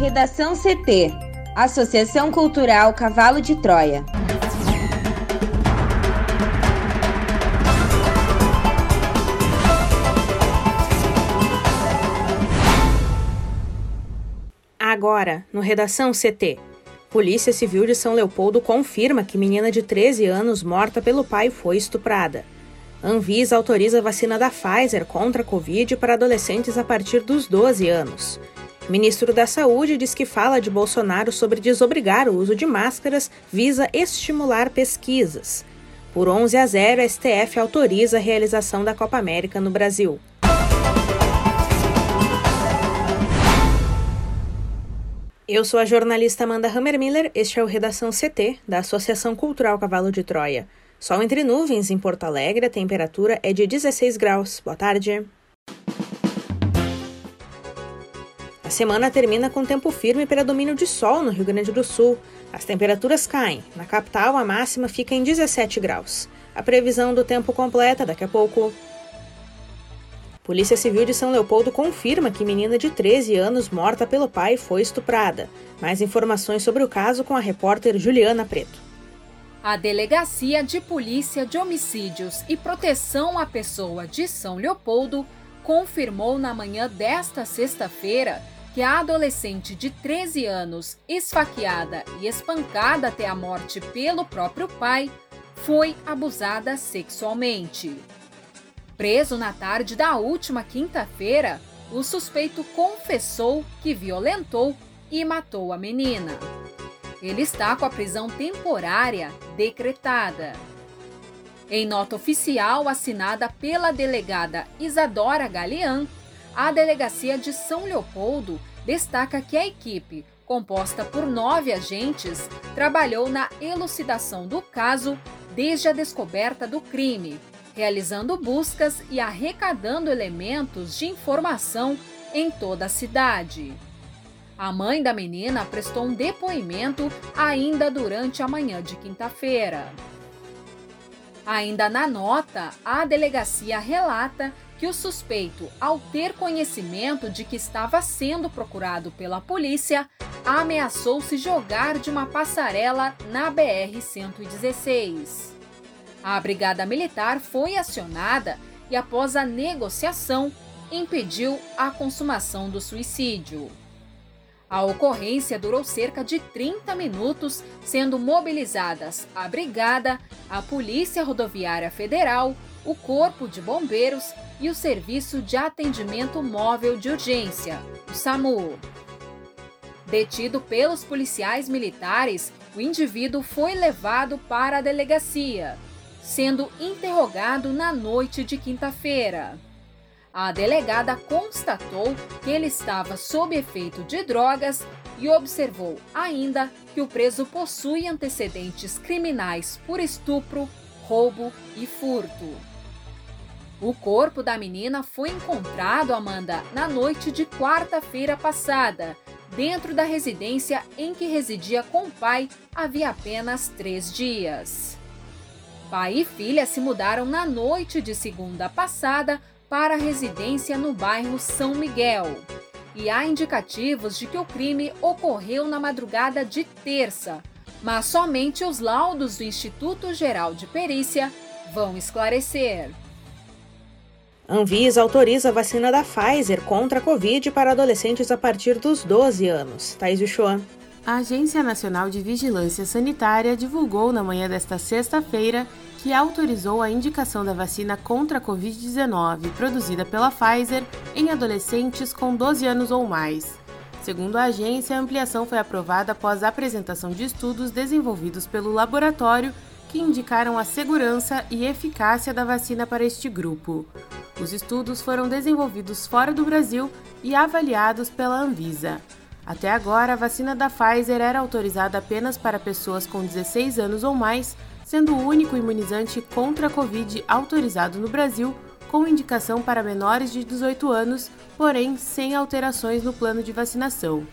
Redação CT Associação Cultural Cavalo de Troia. Agora, no Redação CT. Polícia Civil de São Leopoldo confirma que menina de 13 anos morta pelo pai foi estuprada. Anvisa autoriza a vacina da Pfizer contra a Covid para adolescentes a partir dos 12 anos. Ministro da Saúde diz que fala de Bolsonaro sobre desobrigar o uso de máscaras visa estimular pesquisas. Por 11 a 0, a STF autoriza a realização da Copa América no Brasil. Eu sou a jornalista Amanda Hammermiller, este é o Redação CT, da Associação Cultural Cavalo de Troia. Sol entre nuvens em Porto Alegre, a temperatura é de 16 graus. Boa tarde. A semana termina com tempo firme e predomínio de sol no Rio Grande do Sul. As temperaturas caem. Na capital, a máxima fica em 17 graus. A previsão do tempo completa daqui a pouco. Polícia Civil de São Leopoldo confirma que menina de 13 anos morta pelo pai foi estuprada. Mais informações sobre o caso com a repórter Juliana Preto. A Delegacia de Polícia de Homicídios e Proteção à Pessoa de São Leopoldo confirmou na manhã desta sexta-feira que a adolescente de 13 anos, esfaqueada e espancada até a morte pelo próprio pai, foi abusada sexualmente. Preso na tarde da última quinta-feira, o suspeito confessou que violentou e matou a menina. Ele está com a prisão temporária decretada. Em nota oficial assinada pela delegada Isadora Galean, a delegacia de São Leopoldo destaca que a equipe, composta por nove agentes, trabalhou na elucidação do caso desde a descoberta do crime, realizando buscas e arrecadando elementos de informação em toda a cidade. A mãe da menina prestou um depoimento ainda durante a manhã de quinta-feira. Ainda na nota, a delegacia relata que o suspeito, ao ter conhecimento de que estava sendo procurado pela polícia, ameaçou se jogar de uma passarela na BR-116. A Brigada Militar foi acionada e, após a negociação, impediu a consumação do suicídio. A ocorrência durou cerca de 30 minutos, sendo mobilizadas a Brigada, a Polícia Rodoviária Federal, o Corpo de Bombeiros e o Serviço de Atendimento Móvel de Urgência, o SAMU. Detido pelos policiais militares, o indivíduo foi levado para a delegacia, sendo interrogado na noite de quinta-feira. A delegada constatou que ele estava sob efeito de drogas e observou ainda que o preso possui antecedentes criminais por estupro, roubo e furto. O corpo da menina foi encontrado, Amanda, na noite de quarta-feira passada, dentro da residência em que residia com o pai havia apenas três dias. Pai e filha se mudaram na noite de segunda passada para a residência no bairro São Miguel. E há indicativos de que o crime ocorreu na madrugada de terça, mas somente os laudos do Instituto Geral de Perícia vão esclarecer. Anvisa autoriza a vacina da Pfizer contra a Covid para adolescentes a partir dos 12 anos. Thaís Uchoan. A Agência Nacional de Vigilância Sanitária divulgou na manhã desta sexta-feira que autorizou a indicação da vacina contra a Covid-19 produzida pela Pfizer em adolescentes com 12 anos ou mais. Segundo a agência, a ampliação foi aprovada após a apresentação de estudos desenvolvidos pelo laboratório que indicaram a segurança e eficácia da vacina para este grupo. Os estudos foram desenvolvidos fora do Brasil e avaliados pela Anvisa. Até agora, a vacina da Pfizer era autorizada apenas para pessoas com 16 anos ou mais sendo o único imunizante contra a Covid autorizado no Brasil, com indicação para menores de 18 anos, porém sem alterações no plano de vacinação.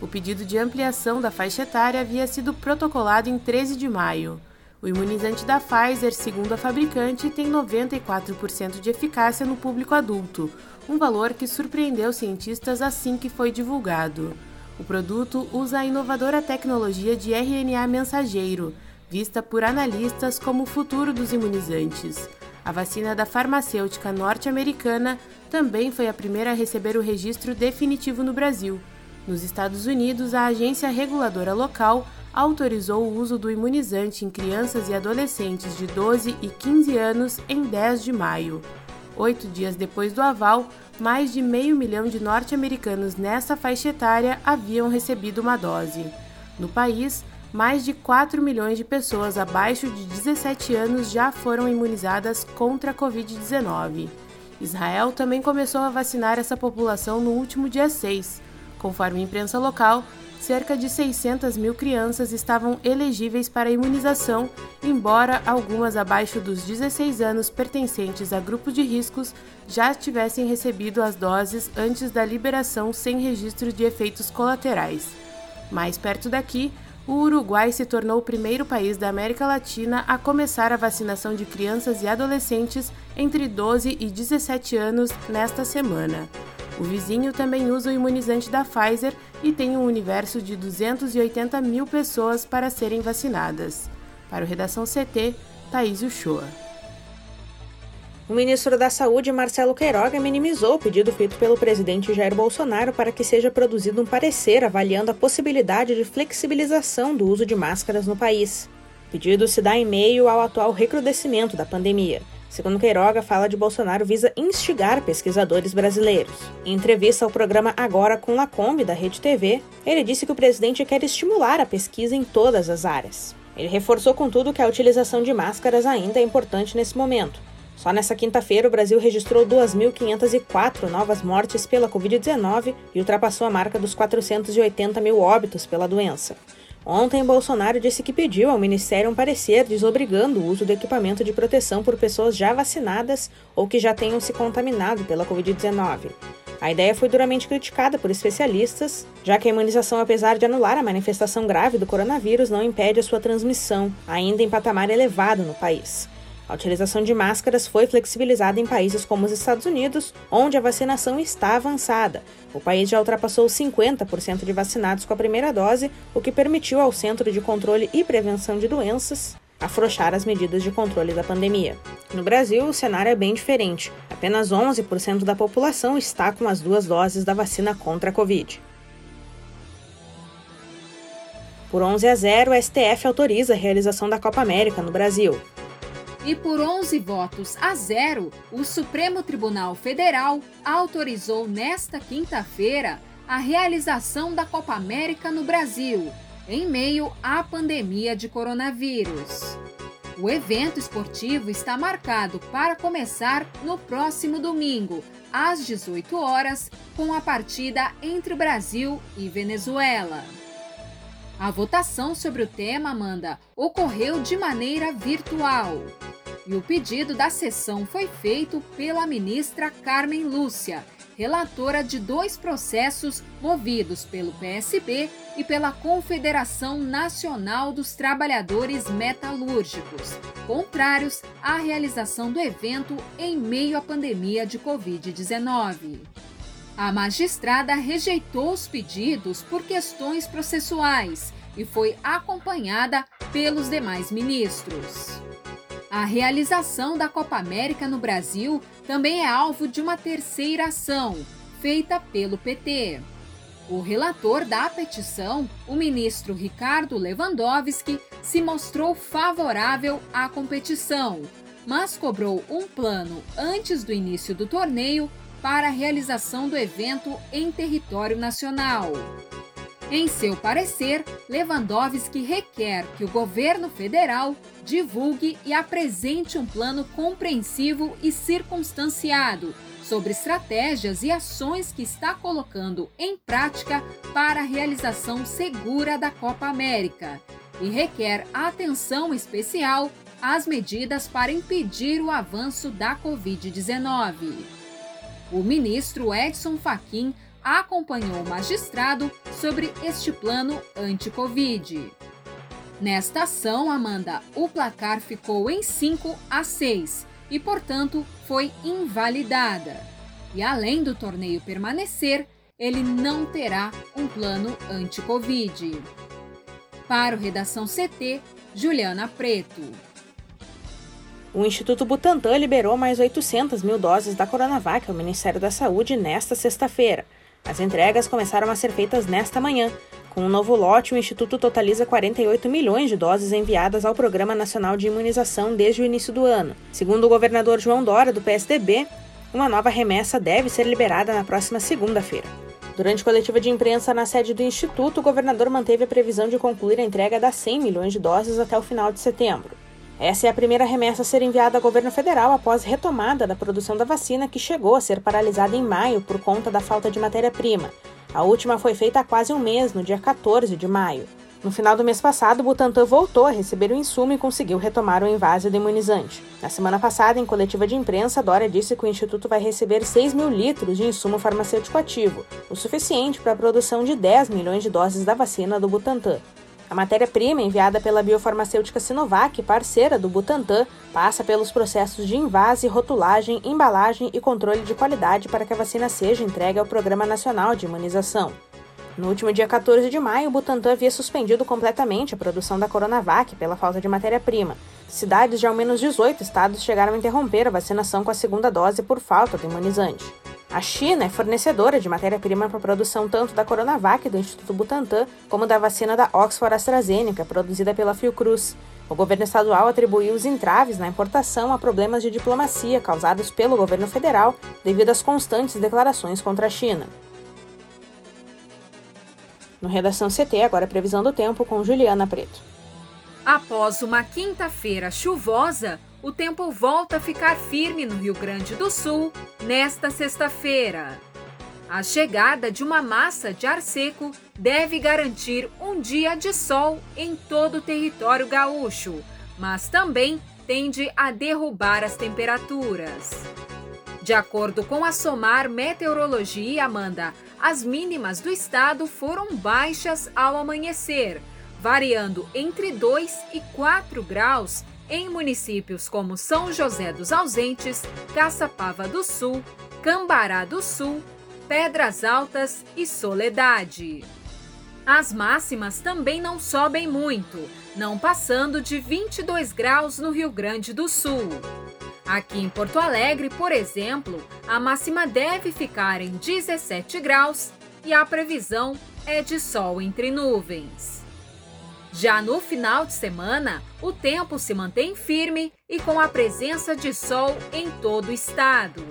O pedido de ampliação da faixa etária havia sido protocolado em 13 de maio. O imunizante da Pfizer, segundo a fabricante, tem 94% de eficácia no público adulto, um valor que surpreendeu cientistas assim que foi divulgado. O produto usa a inovadora tecnologia de RNA mensageiro, vista por analistas como o futuro dos imunizantes. A vacina da farmacêutica norte-americana também foi a primeira a receber o registro definitivo no Brasil. Nos Estados Unidos, a agência reguladora local autorizou o uso do imunizante em crianças e adolescentes de 12 e 15 anos em 10 de maio. Oito dias depois do aval, mais de meio milhão de norte-americanos nessa faixa etária haviam recebido uma dose. No país, mais de 4 milhões de pessoas abaixo de 17 anos já foram imunizadas contra a Covid-19. Israel também começou a vacinar essa população no último dia 6. Conforme a imprensa local, cerca de 600 mil crianças estavam elegíveis para imunização, embora algumas abaixo dos 16 anos pertencentes a grupos de riscos já tivessem recebido as doses antes da liberação sem registro de efeitos colaterais. Mais perto daqui, o Uruguai se tornou o primeiro país da América Latina a começar a vacinação de crianças e adolescentes entre 12 e 17 anos nesta semana. O vizinho também usa o imunizante da Pfizer e tem um universo de 280 mil pessoas para serem vacinadas. Para o Redação CT, Thaís Uchoa. O ministro da Saúde, Marcelo Queiroga, minimizou o pedido feito pelo presidente Jair Bolsonaro para que seja produzido um parecer avaliando a possibilidade de flexibilização do uso de máscaras no país. O pedido se dá em meio ao atual recrudescimento da pandemia. Segundo Queiroga, fala de Bolsonaro visa instigar pesquisadores brasileiros. Em entrevista ao programa Agora com Lacombe, da Rede TV, ele disse que o presidente quer estimular a pesquisa em todas as áreas. Ele reforçou, contudo, que a utilização de máscaras ainda é importante nesse momento. Só nessa quinta-feira, o Brasil registrou 2.504 novas mortes pela Covid-19 e ultrapassou a marca dos 480 mil óbitos pela doença. Ontem, Bolsonaro disse que pediu ao Ministério um parecer desobrigando o uso do equipamento de proteção por pessoas já vacinadas ou que já tenham se contaminado pela Covid-19. A ideia foi duramente criticada por especialistas, já que a imunização, apesar de anular a manifestação grave do coronavírus, não impede a sua transmissão, ainda em patamar elevado no país. A utilização de máscaras foi flexibilizada em países como os Estados Unidos, onde a vacinação está avançada. O país já ultrapassou 50% de vacinados com a primeira dose, o que permitiu ao Centro de Controle e Prevenção de Doenças afrouxar as medidas de controle da pandemia. No Brasil, o cenário é bem diferente. Apenas 11% da população está com as duas doses da vacina contra a Covid. Por 11 a 0, o STF autoriza a realização da Copa América no Brasil. E por 11 votos a zero, o Supremo Tribunal Federal autorizou nesta quinta-feira a realização da Copa América no Brasil, em meio à pandemia de coronavírus. O evento esportivo está marcado para começar no próximo domingo, às 18 horas, com a partida entre o Brasil e Venezuela. A votação sobre o tema, Amanda, ocorreu de maneira virtual. E o pedido da sessão foi feito pela ministra Carmen Lúcia, relatora de dois processos movidos pelo PSB e pela Confederação Nacional dos Trabalhadores Metalúrgicos, contrários à realização do evento em meio à pandemia de Covid-19. A magistrada rejeitou os pedidos por questões processuais e foi acompanhada pelos demais ministros. A realização da Copa América no Brasil também é alvo de uma terceira ação, feita pelo PT. O relator da petição, o ministro Ricardo Lewandowski, se mostrou favorável à competição, mas cobrou um plano antes do início do torneio para a realização do evento em território nacional. Em seu parecer, Lewandowski requer que o governo federal divulgue e apresente um plano compreensivo e circunstanciado sobre estratégias e ações que está colocando em prática para a realização segura da Copa América e requer atenção especial às medidas para impedir o avanço da Covid-19. O ministro Edson Fachin acompanhou o magistrado sobre este plano anti-Covid. Nesta ação, Amanda, o placar ficou em 5 a 6 e, portanto, foi invalidada. E além do torneio permanecer, ele não terá um plano anti-Covid. Para o Redação CT, Juliana Preto. O Instituto Butantan liberou mais 800 mil doses da Coronavac ao Ministério da Saúde nesta sexta-feira. As entregas começaram a ser feitas nesta manhã. Com um novo lote, o Instituto totaliza 48 milhões de doses enviadas ao Programa Nacional de Imunização desde o início do ano. Segundo o governador João Dória, do PSDB, uma nova remessa deve ser liberada na próxima segunda-feira. Durante coletiva de imprensa na sede do Instituto, o governador manteve a previsão de concluir a entrega das 100 milhões de doses até o final de setembro. Essa é a primeira remessa a ser enviada ao governo federal após retomada da produção da vacina, que chegou a ser paralisada em maio por conta da falta de matéria-prima. A última foi feita há quase um mês, no dia 14 de maio. No final do mês passado, o Butantan voltou a receber o insumo e conseguiu retomar o invase do imunizante. Na semana passada, em coletiva de imprensa, Dória disse que o Instituto vai receber 6 mil litros de insumo farmacêutico ativo, o suficiente para a produção de 10 milhões de doses da vacina do Butantan. A matéria-prima enviada pela biofarmacêutica Sinovac, parceira do Butantan, passa pelos processos de invase, rotulagem, embalagem e controle de qualidade para que a vacina seja entregue ao Programa Nacional de Imunização. No último dia 14 de maio, o Butantan havia suspendido completamente a produção da Coronavac pela falta de matéria-prima. Cidades de ao menos 18 estados chegaram a interromper a vacinação com a segunda dose por falta do imunizante. A China é fornecedora de matéria-prima para a produção tanto da Coronavac do Instituto Butantan como da vacina da Oxford AstraZeneca, produzida pela Fiocruz. O governo estadual atribuiu os entraves na importação a problemas de diplomacia causados pelo governo federal devido às constantes declarações contra a China. No Redação CT, agora previsão do tempo com Juliana Preto. Após uma quinta-feira chuvosa, o tempo volta a ficar firme no Rio Grande do Sul nesta sexta-feira. A chegada de uma massa de ar seco deve garantir um dia de sol em todo o território gaúcho, mas também tende a derrubar as temperaturas. De acordo com a SOMAR Meteorologia, Amanda, as mínimas do estado foram baixas ao amanhecer, variando entre 2 e 4 graus em municípios como São José dos Ausentes, Caçapava do Sul, Cambará do Sul, Pedras Altas e Soledade. As máximas também não sobem muito, não passando de 22 graus no Rio Grande do Sul. Aqui em Porto Alegre, por exemplo, a máxima deve ficar em 17 graus e a previsão é de sol entre nuvens. Já no final de semana, o tempo se mantém firme e com a presença de sol em todo o estado.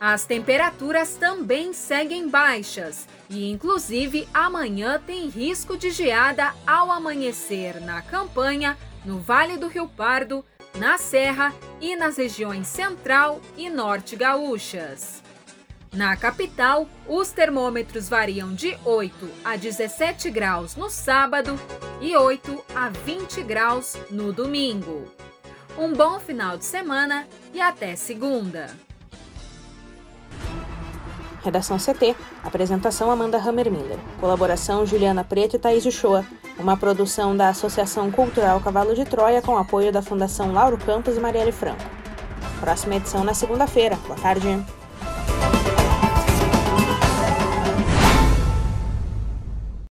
As temperaturas também seguem baixas e, inclusive, amanhã tem risco de geada ao amanhecer na campanha, no Vale do Rio Pardo, na Serra e nas regiões central e norte gaúchas. Na capital, os termômetros variam de 8 a 17 graus no sábado e 8 a 20 graus no domingo. Um bom final de semana e até segunda. Redação CT. Apresentação Amanda Hammermiller. Colaboração Juliana Preto e Thaís Uchoa. Uma produção da Associação Cultural Cavalo de Troia com apoio da Fundação Lauro Campos e Marielle Franco. Próxima edição na segunda-feira. Boa tarde.